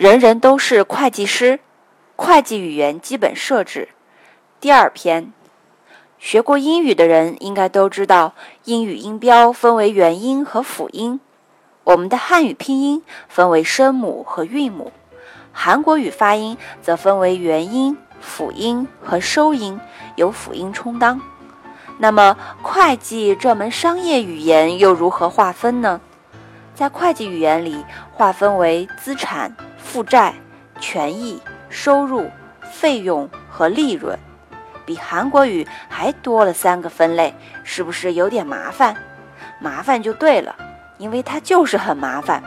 人人都是会计师，会计语言基本设置。第二篇，学过英语的人应该都知道，英语音标分为元音和辅音。我们的汉语拼音分为声母和韵母，韩国语发音则分为元音、辅音和收音，由辅音充当。那么，会计这门商业语言又如何划分呢？在会计语言里，划分为资产。负债、权益、收入、费用和利润，比韩国语还多了三个分类，是不是有点麻烦？麻烦就对了，因为它就是很麻烦。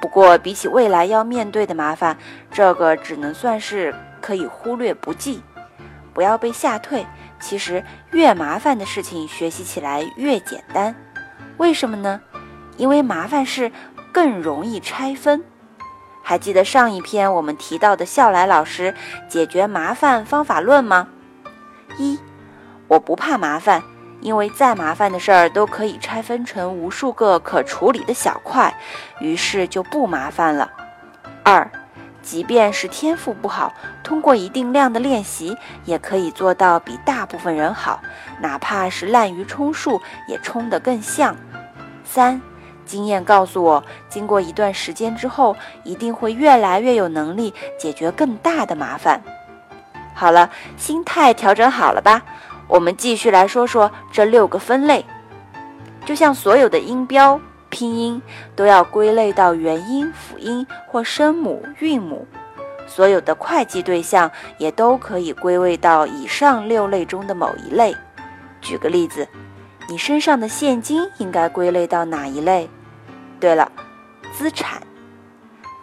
不过比起未来要面对的麻烦，这个只能算是可以忽略不计。不要被吓退，其实越麻烦的事情学习起来越简单。为什么呢？因为麻烦事更容易拆分。还记得上一篇我们提到的笑来老师解决麻烦方法论吗？一，我不怕麻烦，因为再麻烦的事儿都可以拆分成无数个可处理的小块，于是就不麻烦了。二，即便是天赋不好，通过一定量的练习，也可以做到比大部分人好，哪怕是滥竽充数，也充得更像。三。经验告诉我，经过一段时间之后，一定会越来越有能力解决更大的麻烦。好了，心态调整好了吧？我们继续来说说这六个分类。就像所有的音标、拼音都要归类到元音、辅音或声母、韵母，所有的会计对象也都可以归位到以上六类中的某一类。举个例子，你身上的现金应该归类到哪一类？对了，资产，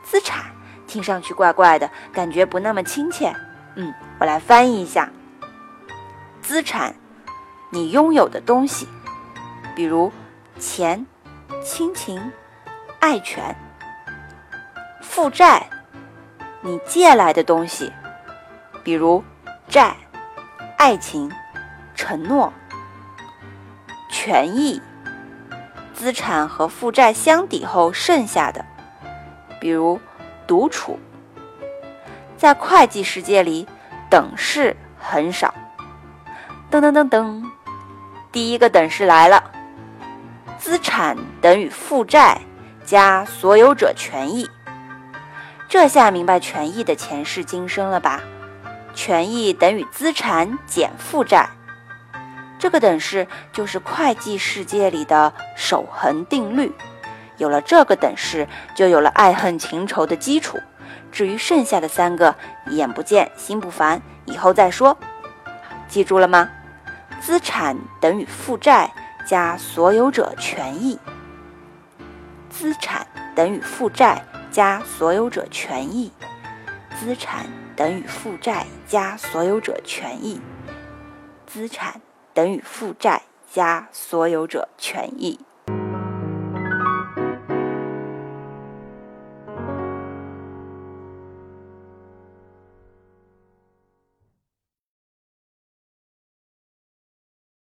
资产听上去怪怪的，感觉不那么亲切。嗯，我来翻译一下：资产，你拥有的东西，比如钱、亲情、爱权；负债，你借来的东西，比如债、爱情、承诺；权益。资产和负债相抵后剩下的，比如独处。在会计世界里，等式很少。噔噔噔噔，第一个等式来了：资产等于负债加所有者权益。这下明白权益的前世今生了吧？权益等于资产减负债。这个等式就是会计世界里的守恒定律。有了这个等式，就有了爱恨情仇的基础。至于剩下的三个，眼不见心不烦，以后再说。记住了吗？资产等于负债加所有者权益。资产等于负债加所有者权益。资产等于负债加所有者权益。资产。等于负债加所有者权益。